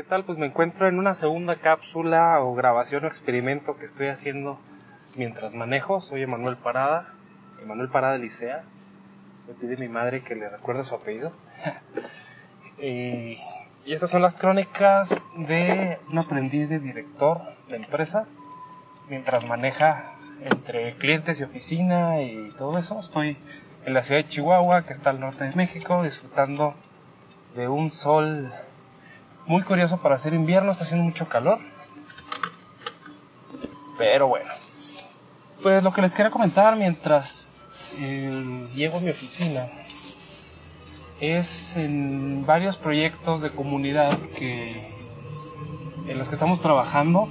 ¿qué tal? Pues me encuentro en una segunda cápsula o grabación o experimento que estoy haciendo mientras manejo. Soy Emanuel Parada, Emanuel Parada Licea. Me pide mi madre que le recuerde su apellido. y, y estas son las crónicas de un aprendiz de director de empresa mientras maneja entre clientes y oficina y todo eso. Estoy en la ciudad de Chihuahua, que está al norte de México, disfrutando de un sol muy curioso para hacer invierno, está haciendo mucho calor. Pero bueno, pues lo que les quería comentar mientras eh, llego a mi oficina es en varios proyectos de comunidad que en los que estamos trabajando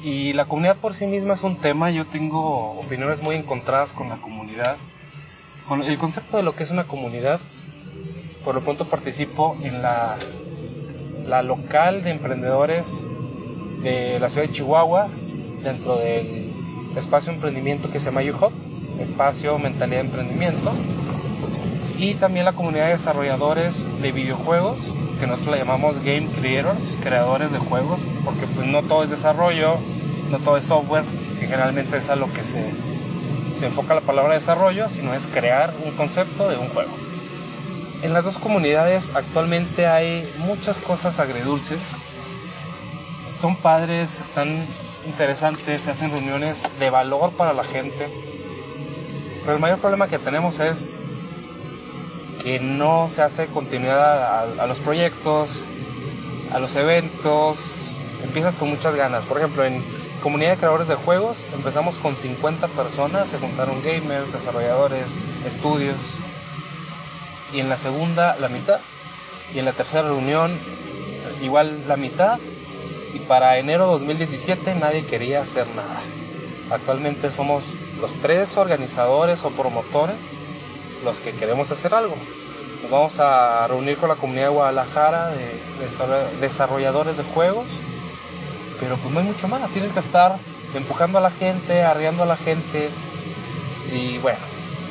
y la comunidad por sí misma es un tema, yo tengo opiniones muy encontradas con la comunidad. Con el concepto de lo que es una comunidad, por lo pronto participo en la, la local de emprendedores de la ciudad de Chihuahua, dentro del espacio de emprendimiento que se llama UHOP, espacio mentalidad de emprendimiento, y también la comunidad de desarrolladores de videojuegos, que nosotros la llamamos Game Creators, creadores de juegos, porque pues no todo es desarrollo, no todo es software, que generalmente es a lo que se, se enfoca la palabra desarrollo, sino es crear un concepto de un juego. En las dos comunidades actualmente hay muchas cosas agridulces, son padres, están interesantes, se hacen reuniones de valor para la gente, pero el mayor problema que tenemos es que no se hace continuidad a, los proyectos, a los eventos, empiezas con muchas ganas. Por ejemplo, en comunidad de creadores de juegos empezamos con 50 personas, se juntaron gamers, desarrolladores, estudios, y en la segunda la mitad, y en la tercera reunión igual la mitad, y para enero 2017 nadie quería hacer nada. Actualmente somos los tres organizadores o promotores los que queremos hacer algo. Nos vamos a reunir con la comunidad de Guadalajara de desarrolladores de juegos, pero pues no hay mucho más, tienes que estar empujando a la gente, arriando a la gente. Y bueno,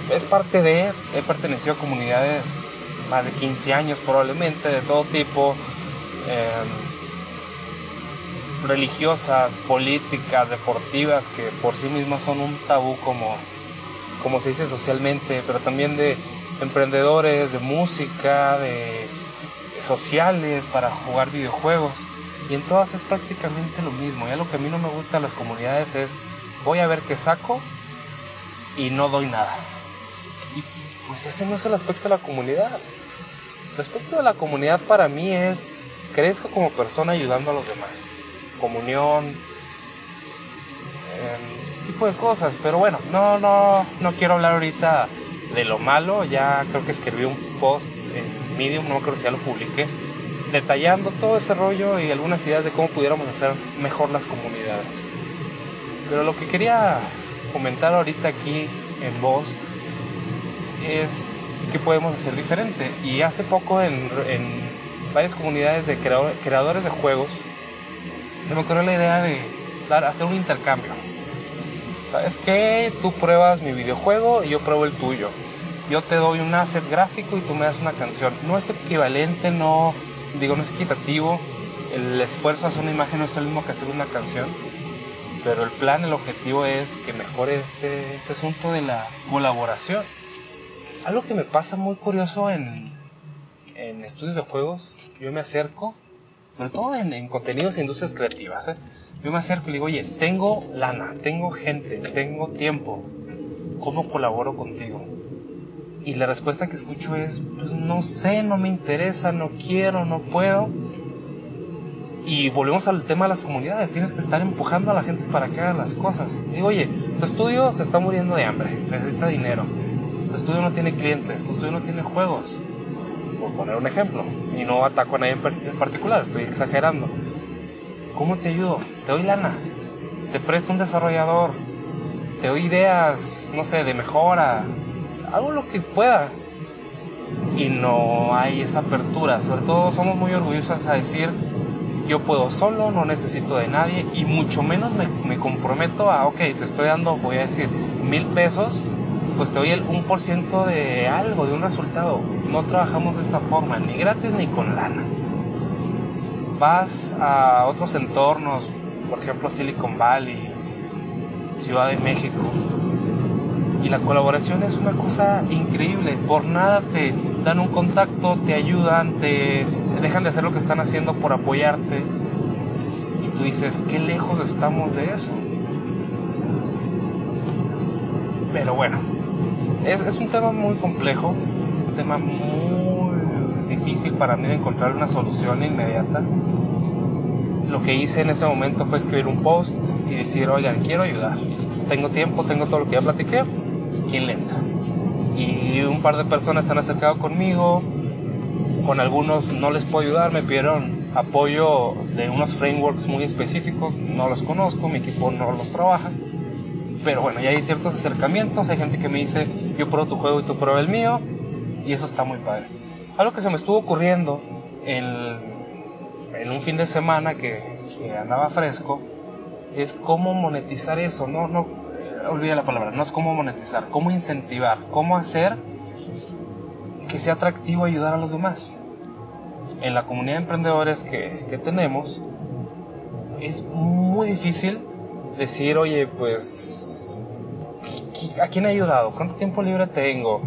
es parte de, he pertenecido a comunidades más de 15 años probablemente, de todo tipo, em, religiosas, políticas, deportivas, que por sí mismas son un tabú como como se dice socialmente, pero también de emprendedores, de música, de sociales para jugar videojuegos. Y en todas es prácticamente lo mismo. Ya lo que a mí no me gusta de las comunidades es voy a ver qué saco y no doy nada. Y pues ese no es el aspecto de la comunidad. El aspecto de la comunidad para mí es crezco como persona ayudando a los demás. Comunión, ese tipo de cosas. Pero bueno, no, no, no quiero hablar ahorita de lo malo. Ya creo que escribí un post en Medium, no acuerdo si ya lo publiqué, detallando todo ese rollo y algunas ideas de cómo pudiéramos hacer mejor las comunidades. Pero lo que quería comentar ahorita aquí en voz es qué podemos hacer diferente. Y hace poco en, varias comunidades de creadores de juegos se me ocurrió la idea de dar, hacer un intercambio. ¿Sabes qué? Tú pruebas mi videojuego y yo pruebo el tuyo. Yo te doy un asset gráfico y tú me das una canción. No es equivalente, no, digo, no es equitativo. El esfuerzo de hacer una imagen no es el mismo que hacer una canción. Pero el plan, el objetivo es que mejore este, este asunto de la colaboración. Algo que me pasa muy curioso en, en estudios de juegos, yo me acerco, sobre todo en, en contenidos e industrias creativas, ¿eh? Yo me acerco y digo, oye, tengo lana, tengo gente, tengo tiempo. ¿Cómo colaboro contigo? Y la respuesta que escucho es, pues no sé, no me interesa, no quiero, no puedo. Y volvemos al tema de las comunidades. Tienes que estar empujando a la gente para que haga las cosas. Digo, oye, tu estudio se está muriendo de hambre, necesita dinero. Tu estudio no tiene clientes, tu estudio no tiene juegos. Por poner un ejemplo. Y no ataco a nadie en particular, estoy exagerando ¿Cómo te ayudo? Te doy lana, te presto un desarrollador, te doy ideas, no sé, de mejora, hago lo que pueda. Y no hay esa apertura, sobre todo somos muy orgullosos a decir, yo puedo solo, no necesito de nadie y mucho menos me, me comprometo a, ok, te estoy dando, voy a decir, mil pesos, pues te doy el 1% de algo, de un resultado. No trabajamos de esa forma, ni gratis ni con lana. vas a otros entornos, por ejemplo Silicon Valley, Ciudad de México, y la colaboración es una cosa increíble. Por nada te dan un contacto, te ayudan, te dejan de hacer lo que están haciendo por apoyarte. Y tú dices, qué lejos estamos de eso. Pero bueno, es, es un tema muy complejo, un tema muy difícil para mí de encontrar una solución inmediata. Lo que hice en ese momento fue escribir un post y decir, oigan, quiero ayudar. Tengo tiempo, tengo todo lo que ya platiqué, ¿quién le entra? Y un par de personas se han acercado conmigo, con algunos no les puedo ayudar, me pidieron apoyo de unos frameworks muy específicos, no los conozco, mi equipo no los trabaja, pero bueno, ya hay ciertos acercamientos, hay gente que me dice, yo pruebo tu juego y tú pruebas el mío, y eso está muy padre. Algo que se me estuvo ocurriendo en, un fin de semana que, que andaba fresco, es cómo monetizar eso, no, no, olvida la palabra, no es cómo monetizar, cómo incentivar, cómo hacer que sea atractivo ayudar a los demás. En la comunidad de emprendedores que, que tenemos, es muy difícil decir, oye, pues, ¿a quién he ayudado? ¿Cuánto tiempo libre tengo?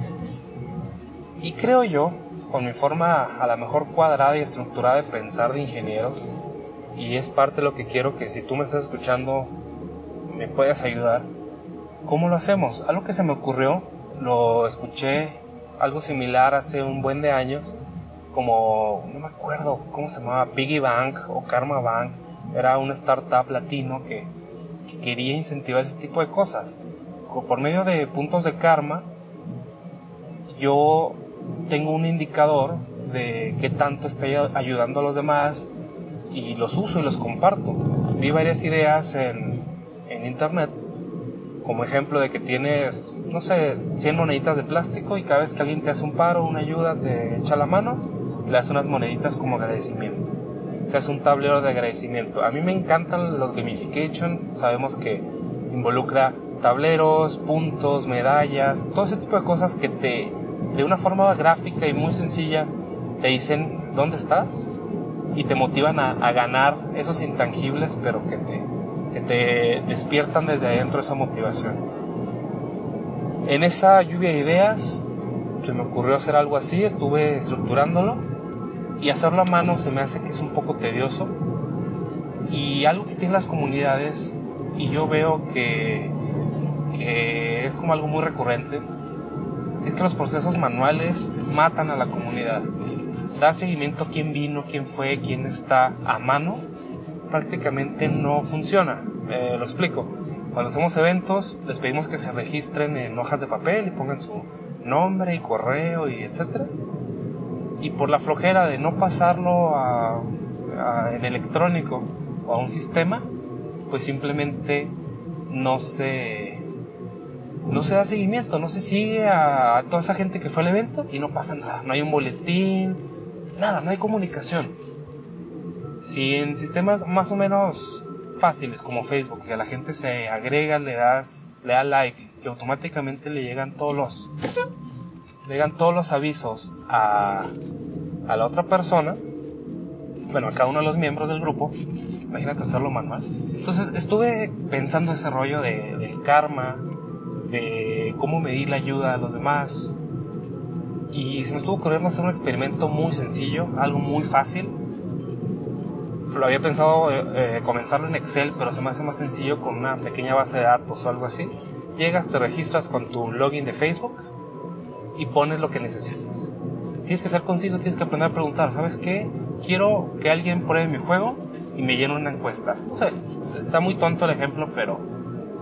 Y creo yo, con mi forma a la mejor cuadrada y estructurada de pensar de ingeniero, y es parte de lo que quiero que si tú me estás escuchando me puedas ayudar, ¿Cómo lo hacemos? Algo que se me ocurrió, lo escuché algo similar hace un buen de años, como, no me acuerdo cómo se llamaba, Piggy Bank o Karma Bank, era una startup latino que, que quería incentivar ese tipo de cosas. Por medio de puntos de karma, yo tengo un indicador de qué tanto estoy ayudando a los demás y los uso y los comparto. Vi varias ideas en, en internet como ejemplo de que tienes, no sé, 100 moneditas de plástico y cada vez que alguien te hace un paro, una ayuda, te echa la mano, le das unas moneditas como agradecimiento. Se un tablero de agradecimiento. A mí me encantan los gamification, sabemos que involucra tableros, puntos, medallas, todo ese tipo de cosas que te, de una forma gráfica y muy sencilla, te dicen dónde estás y te motivan a, a ganar esos intangibles, pero que te, que te despiertan desde adentro esa motivación. En esa lluvia de ideas, que me ocurrió hacer algo así, estuve estructurándolo y hacerlo a mano se me hace que es un poco tedioso. Y algo que tienen las comunidades, y yo veo que, es como algo muy recurrente, es que los procesos manuales matan a la comunidad. Da seguimiento a quién vino, quién fue, quién está a mano prácticamente no funciona. Eh, lo explico. Cuando hacemos eventos, les pedimos que se registren en hojas de papel y pongan su nombre y correo y etcétera. Y por la flojera de no pasarlo a, en electrónico o a un sistema, pues simplemente no se no se da seguimiento, no se sigue a, a toda esa gente que fue al evento y no pasa nada, no hay un boletín, nada, no hay comunicación. Si en sistemas más o menos fáciles como Facebook, que a la gente se agrega, le das, le da like y automáticamente le llegan todos los, llegan todos los avisos a, a la otra persona, bueno, a cada uno de los miembros del grupo, imagínate hacerlo manual. Entonces estuve pensando ese rollo de, del karma, de cómo medir la ayuda a los demás. Y se me estuvo ocurriendo hacer un experimento muy sencillo, algo muy fácil, lo había pensado eh, eh, comenzarlo en Excel, pero se me hace más sencillo con una pequeña base de datos o algo así. Llegas, te registras con tu login de Facebook y pones lo que necesitas. Tienes que ser conciso, tienes que aprender a preguntar, ¿sabes qué? Quiero que alguien pruebe mi juego y me llene una encuesta. O sea, está muy tonto el ejemplo, pero,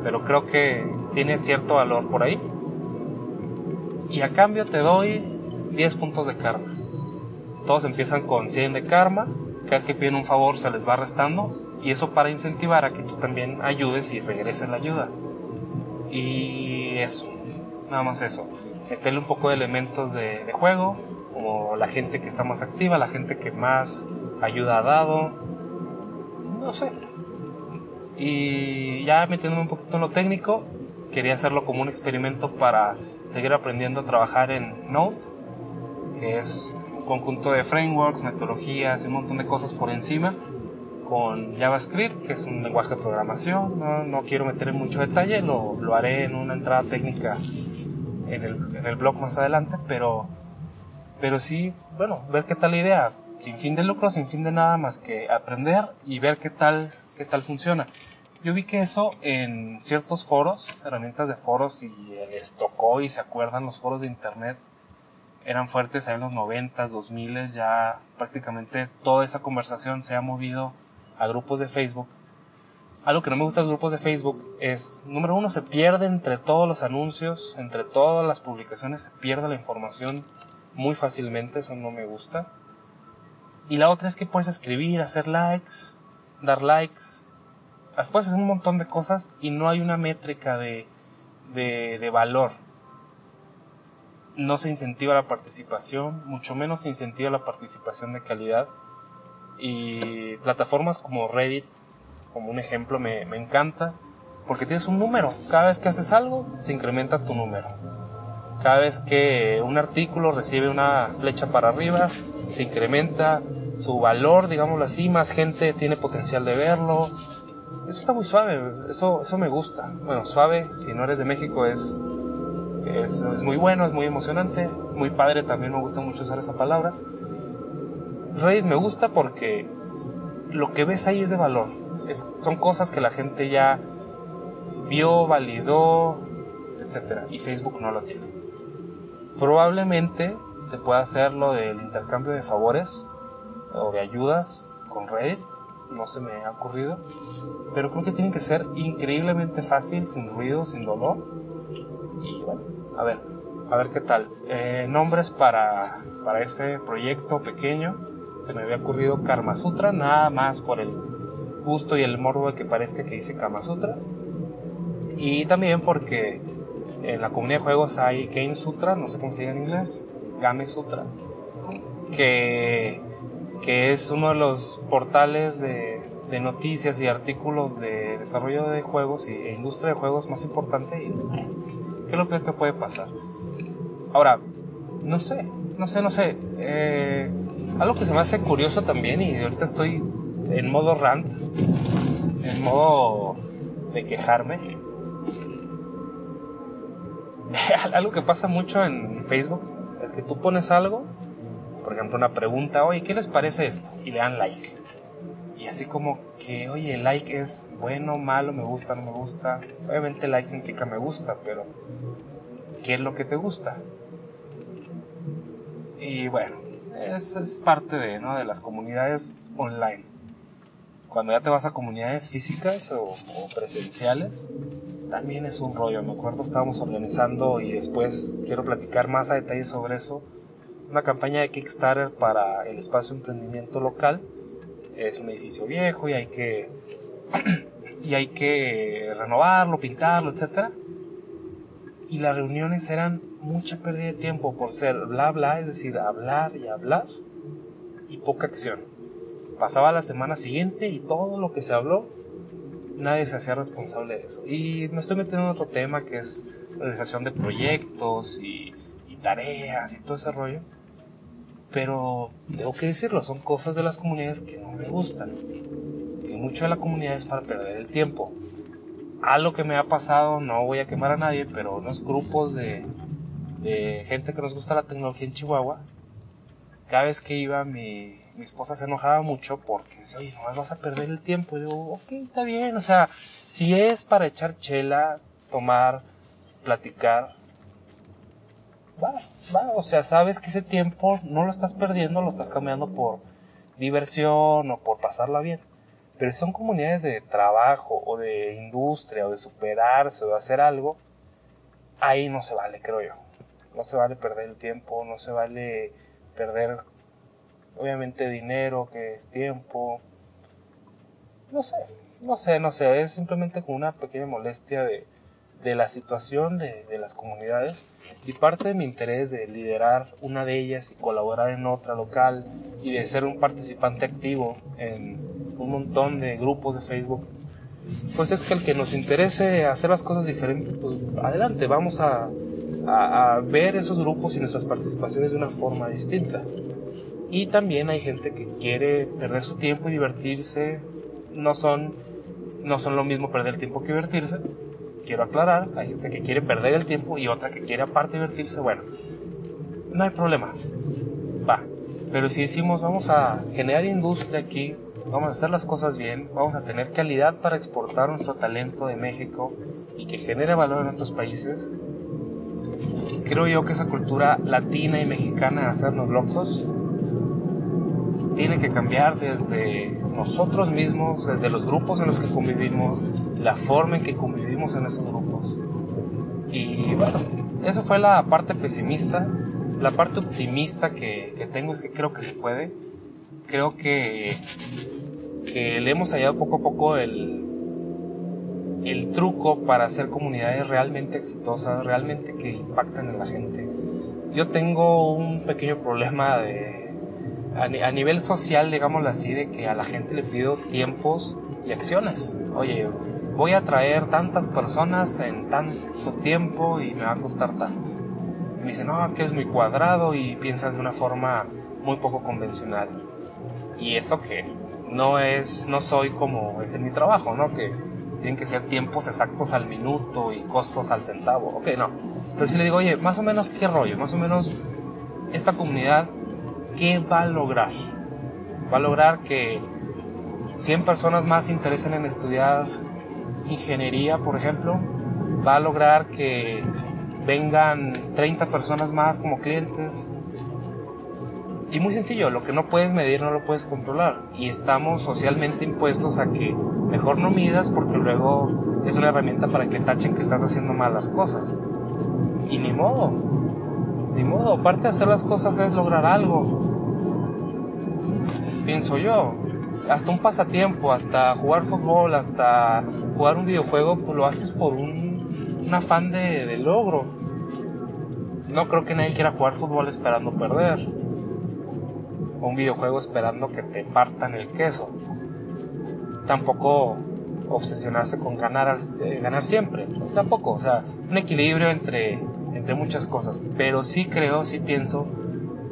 pero creo que tiene cierto valor por ahí. Y a cambio te doy 10 puntos de karma. Todos empiezan con 100 de karma cada vez que piden un favor se les va restando y eso para incentivar a que tú también ayudes y regreses la ayuda. Y eso, nada más eso. Meterle un poco de elementos de, de juego, como la gente que está más activa, la gente que más ayuda ha dado, no sé. Y ya metiéndome un poquito en lo técnico, quería hacerlo como un experimento para seguir aprendiendo a trabajar en Node, que es conjunto de frameworks, metodologías y un montón de cosas por encima con JavaScript, que es un lenguaje de programación. No, no quiero meter en mucho detalle, lo, lo, haré en una entrada técnica en el, en el blog más adelante, pero, pero sí, bueno, ver qué tal la idea, sin fin de lucro, sin fin de nada más que aprender y ver qué tal, qué tal funciona. Yo vi que eso en ciertos foros, herramientas de foros, y les tocó y se acuerdan los foros de internet, eran fuertes en los 90, 2000, ya prácticamente toda esa conversación se ha movido a grupos de Facebook. Algo que no me gusta de los grupos de Facebook es, número uno, se pierde entre todos los anuncios, entre todas las publicaciones, se pierde la información muy fácilmente, eso no me gusta. Y la otra es que puedes escribir, hacer likes, dar likes, puedes hacer un montón de cosas y no hay una métrica de, de, valor. No se incentiva la participación, mucho menos se incentiva la participación de calidad. Y plataformas como Reddit, como un ejemplo, me, me encanta porque tienes un número. Cada vez que haces algo, se incrementa tu número. Cada vez que un artículo recibe una flecha para arriba, se incrementa su valor, digámoslo así, más gente tiene potencial de verlo, eso está muy suave, eso, eso me gusta. Bueno, suave, si no eres de México, es, es, muy bueno, es muy emocionante, muy padre, también me gusta mucho usar esa palabra. Reddit me gusta porque lo que ves ahí es de valor. Es, son cosas que la gente ya vio, validó, etc. Y Facebook no lo tiene. Probablemente se pueda hacer lo del intercambio de favores o de ayudas con Reddit no se me ha ocurrido. Pero creo que tiene que ser increíblemente fácil, sin ruido, sin dolor. Y bueno, a ver, a ver qué tal. Eh, nombres para, para ese proyecto pequeño. Se me había ocurrido Karma Sutra, nada más por el gusto y el morbo de que parezca que dice Kama Sutra. Y también porque en la comunidad de juegos hay Game Sutra, no sé cómo se dice en inglés, Game Sutra, que que es uno de los portales de, noticias y artículos de desarrollo de juegos y, e industria de juegos más importante. Y, ¿Qué es lo peor que puede pasar? Ahora, no sé, no sé, no sé. Eh, algo que se me hace curioso también, y ahorita estoy en modo rant, en modo de quejarme. algo que pasa mucho en Facebook es que tú pones algo por ejemplo, una pregunta, oye, ¿qué les parece esto? Y le dan like. Y así como que, oye, el like es bueno, malo, me gusta, no me gusta. Obviamente like significa me gusta, pero ¿qué es lo que te gusta? Y bueno, es, es parte de, ¿no? de las comunidades online. Cuando ya te vas a comunidades físicas o, o presenciales, también es un rollo. Me acuerdo, estábamos organizando y después quiero platicar más a detalle sobre eso una campaña de Kickstarter para el espacio de emprendimiento local. Es un edificio viejo y hay que y hay que renovarlo, pintarlo, etc. Y las reuniones eran mucha pérdida de tiempo por ser bla bla, es decir, hablar y hablar y poca acción. Pasaba la semana siguiente y todo lo que se habló, nadie se hacía responsable de eso. Y me estoy metiendo en otro tema que es realización de proyectos y, tareas y todo ese rollo pero tengo que decirlo, son cosas de las comunidades que no me gustan. Que mucho de la comunidad es para perder el tiempo. Algo que me ha pasado, no voy a quemar a nadie, pero unos grupos de, de gente que nos gusta la tecnología en Chihuahua, cada vez que iba mi, mi esposa se enojaba mucho porque decía, oye, no vas a perder el tiempo. Y yo, ok, está bien, o sea, si es para echar chela, tomar, platicar, va, va, o sea, sabes que ese tiempo no lo estás perdiendo, lo estás cambiando por diversión o por pasarla bien. Pero si son comunidades de trabajo o de industria o de superarse o de hacer algo, ahí no se vale, creo yo. No se vale perder el tiempo, no se vale perder, obviamente, dinero, que es tiempo. No sé, no sé, no sé, es simplemente como una pequeña molestia de, de la situación de, de, las comunidades y parte de mi interés de liderar una de ellas y colaborar en otra local y de ser un participante activo en un montón de grupos de Facebook, pues es que el que nos interese hacer las cosas diferentes, pues adelante, vamos a, a, a ver esos grupos y nuestras participaciones de una forma distinta. Y también hay gente que quiere perder su tiempo y divertirse. No son, no son lo mismo perder el tiempo que divertirse. Quiero aclarar, hay gente que quiere perder el tiempo y otra que quiere aparte divertirse. Bueno, no hay problema. Va. Pero si decimos vamos a generar industria aquí, vamos a hacer las cosas bien, vamos a tener calidad para exportar nuestro talento de México y que genere valor en otros países, creo yo que esa cultura latina y mexicana de hacernos locos tiene que cambiar desde nosotros mismos, desde los grupos en los que convivimos, la forma en que convivimos en esos grupos. Y bueno, eso fue la parte pesimista. La parte optimista que, tengo es que creo que se puede. Creo que, que le hemos hallado poco a poco el, el truco para hacer comunidades realmente exitosas, realmente que impacten en la gente. Yo tengo un pequeño problema de, a, nivel social, digámoslo así, de que a la gente le pido tiempos y acciones. Oye, voy a traer tantas personas en tanto tiempo y me va a costar tanto. Y me dicen, no, es que es muy cuadrado y piensas de una forma muy poco convencional. Y eso que no es, no soy como es en mi trabajo, ¿no? Que tienen que ser tiempos exactos al minuto y costos al centavo. Ok, no. Pero si le digo, oye, más o menos qué rollo, más o menos esta comunidad, ¿qué va a lograr? Va a lograr que 100 personas más se interesen en estudiar ingeniería, por ejemplo. Va a lograr que vengan 30 personas más como clientes. Y muy sencillo, lo que no puedes medir no lo puedes controlar. Y estamos socialmente impuestos a que mejor no midas porque luego es una herramienta para que tachen que estás haciendo malas cosas. Y ni modo, ni modo, parte de hacer las cosas es lograr algo. Pienso yo, hasta un pasatiempo, hasta jugar fútbol, hasta jugar un videojuego, pues lo haces por un, afán de, de logro. No creo que nadie quiera jugar fútbol esperando perder. O un videojuego esperando que te partan el queso tampoco obsesionarse con ganar, eh, ganar siempre, tampoco, o sea, un equilibrio entre, entre muchas cosas, pero sí creo, sí pienso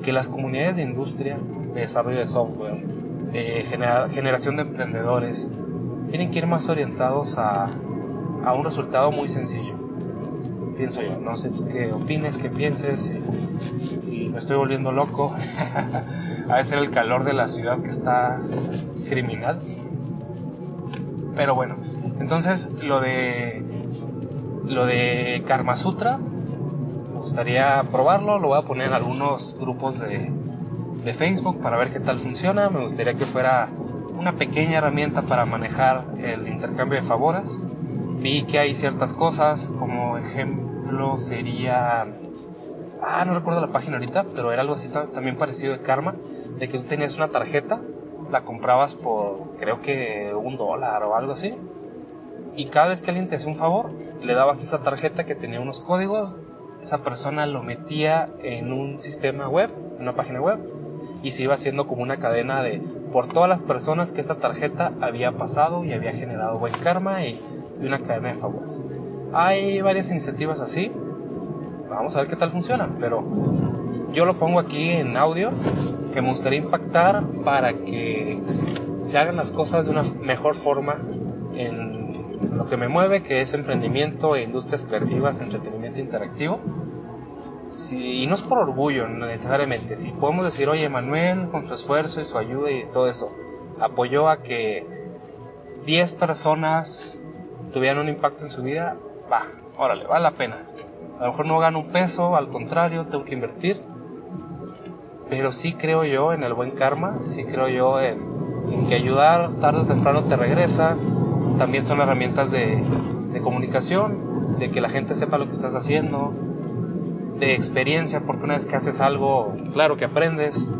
que las comunidades de industria, de desarrollo de software, de generación de emprendedores, tienen que ir más orientados a, a un resultado muy sencillo. Pienso yo, no sé tú qué opines, qué pienses, si, si me estoy volviendo loco, a ser el calor de la ciudad que está criminal. Pero bueno, entonces lo de lo de Karma Sutra gustaría probarlo, lo voy a poner en algunos grupos de, de Facebook para ver qué tal funciona. Me gustaría que fuera una pequeña herramienta para manejar el intercambio de favores. Vi que hay ciertas cosas, como ejemplo sería... Ah, no recuerdo la página ahorita, pero era algo así también parecido de Karma, de que tú tenías una tarjeta la comprabas por creo que un dólar o algo así. Y cada vez que alguien te hacía un favor, le dabas esa tarjeta que tenía unos códigos, esa persona lo metía en un sistema web, en una página web, y se iba haciendo como una cadena de por todas las personas que esa tarjeta había pasado y había generado buen karma y, y una cadena de favores. Hay varias iniciativas así. Vamos a ver qué tal funcionan, pero yo lo pongo aquí en audio, que me gustaría impactar para que se hagan las cosas de una mejor forma en lo que me mueve, que es emprendimiento e industrias creativas, entretenimiento interactivo. Y no es por orgullo necesariamente, si podemos decir, oye, Manuel, con su esfuerzo y su ayuda y todo eso, apoyó a que 10 personas tuvieran un impacto en su vida, va, órale, vale la pena. A lo mejor no gano un peso, al contrario, tengo que invertir pero sí creo yo en el buen karma, sí creo yo en, que ayudar tarde o temprano te regresa. También son herramientas de, comunicación, de que la gente sepa lo que estás haciendo, de experiencia, porque una vez que haces algo, claro que aprendes.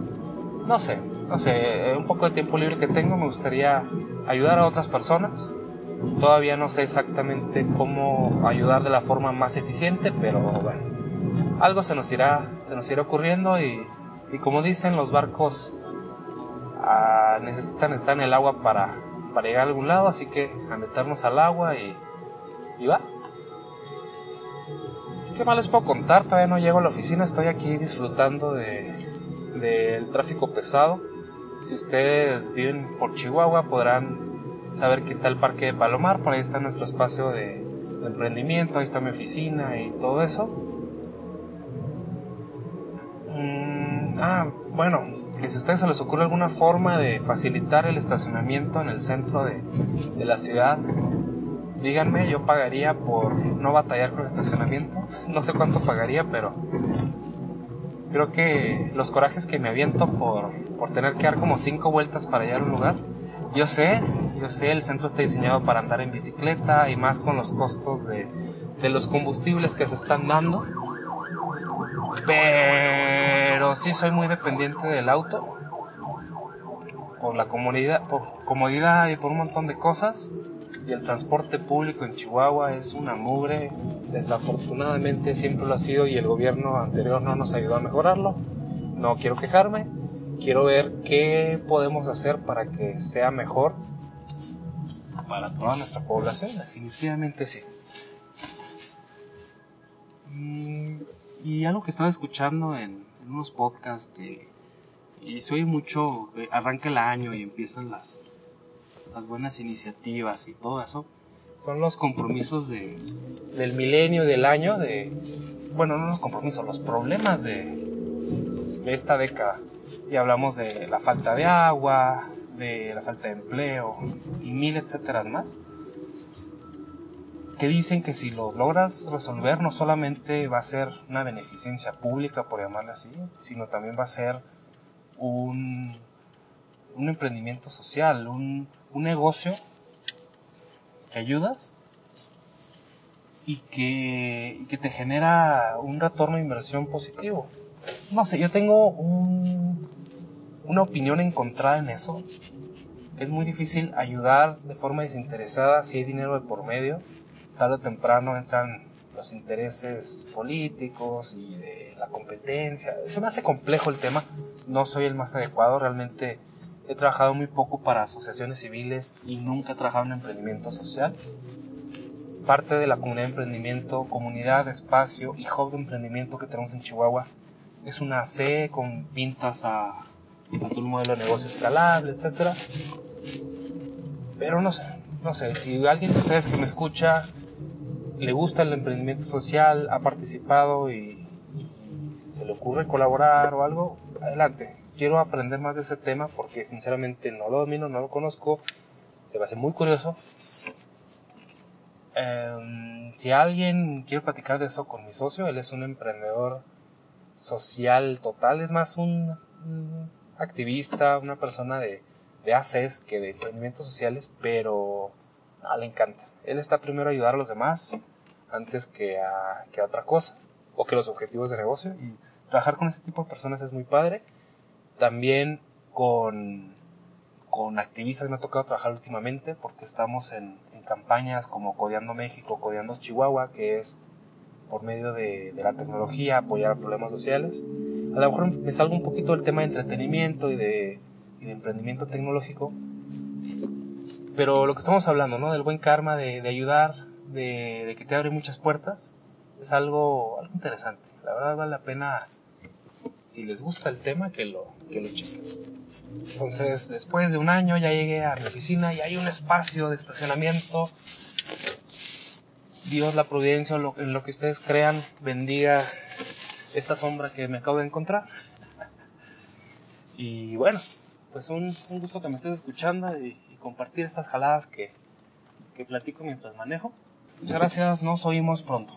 No sé, no sé, un poco de tiempo libre que tengo me gustaría ayudar a otras personas. Todavía no sé exactamente cómo ayudar de la forma más eficiente, pero bueno, algo se nos irá, se nos irá ocurriendo y y como dicen, los barcos ah, necesitan estar en el agua para, para, llegar a algún lado, así que a meternos al agua y, y va. ¿Qué más les puedo contar? Todavía no llego a la oficina, estoy aquí disfrutando de, del tráfico pesado. Si ustedes viven por Chihuahua podrán saber que está el Parque de Palomar, por ahí está nuestro espacio de, emprendimiento, ahí está mi oficina y todo eso. Mm, ah, bueno, que si a ustedes se les ocurre alguna forma de facilitar el estacionamiento en el centro de, de la ciudad, díganme, yo pagaría por no batallar con el estacionamiento. No sé cuánto pagaría, pero creo que los corajes que me aviento por, por tener que dar como cinco vueltas para llegar a un lugar, yo sé, yo sé, el centro está diseñado para andar en bicicleta y más con los costos de, de los combustibles que se están dando. Pero sí soy muy dependiente del auto. Por la comodidad, por comodidad y por un montón de cosas. Y el transporte público en Chihuahua es una mugre. Desafortunadamente siempre lo ha sido y el gobierno anterior no nos ayudó a mejorarlo. No quiero quejarme, quiero ver qué podemos hacer para que sea mejor para toda nuestra población, definitivamente sí. Y, algo que estaba escuchando en, unos podcasts y se oye mucho, arranca el año y empiezan las, las buenas iniciativas y todo eso, son los compromisos de, del milenio, del año, de, bueno, no los compromisos, los problemas de, de esta década. Y hablamos de la falta de agua, de la falta de empleo y mil etcétera más, que dicen que si lo logras resolver no solamente va a ser una beneficencia pública, por llamarla así, sino también va a ser un, un emprendimiento social, un, un negocio que ayudas y que, que te genera un retorno de inversión positivo no sé, yo tengo una opinión encontrada en eso. Es muy difícil ayudar de forma desinteresada si hay dinero de por medio. Tarde o temprano entran los intereses políticos y de la competencia. Se me hace complejo el tema. No soy el más adecuado. Realmente he trabajado muy poco para asociaciones civiles y nunca he trabajado en emprendimiento social. Parte de la comunidad de emprendimiento, comunidad, espacio y hub de emprendimiento que tenemos en Chihuahua es una C con pintas a, un modelo de negocio escalable, etc. Pero no sé, no sé, si alguien de ustedes que me escucha le gusta el emprendimiento social, ha participado y, se le ocurre colaborar o algo, adelante. Quiero aprender más de ese tema porque sinceramente no lo domino, no lo conozco, se me hace muy curioso. Em, si alguien quiere platicar de eso con mi socio, él es un emprendedor social total, es más un, activista, una persona de, de ACES que de emprendimientos sociales, pero le encanta. Él está primero a ayudar a los demás antes que a, que otra cosa o que los objetivos de negocio. Y trabajar con ese tipo de personas es muy padre. También con, con activistas me ha tocado trabajar últimamente porque estamos en, en campañas como Codeando México, Codeando Chihuahua, que es por medio de, la tecnología apoyar problemas sociales. A lo mejor me salgo un poquito del tema de entretenimiento y de, emprendimiento tecnológico, pero lo que estamos hablando, ¿no? Del buen karma, de, ayudar, de, que te abre muchas puertas, es algo, algo interesante. La verdad vale la pena, si les gusta el tema, que lo, que lo chequen. Entonces, después de un año ya llegué a mi oficina y hay un espacio de estacionamiento Dios, la providencia o en lo que ustedes crean, bendiga esta sombra que me acabo de encontrar. Y bueno, pues un, gusto que me estés escuchando y, compartir estas jaladas que, que platico mientras manejo. Muchas gracias, nos oímos pronto.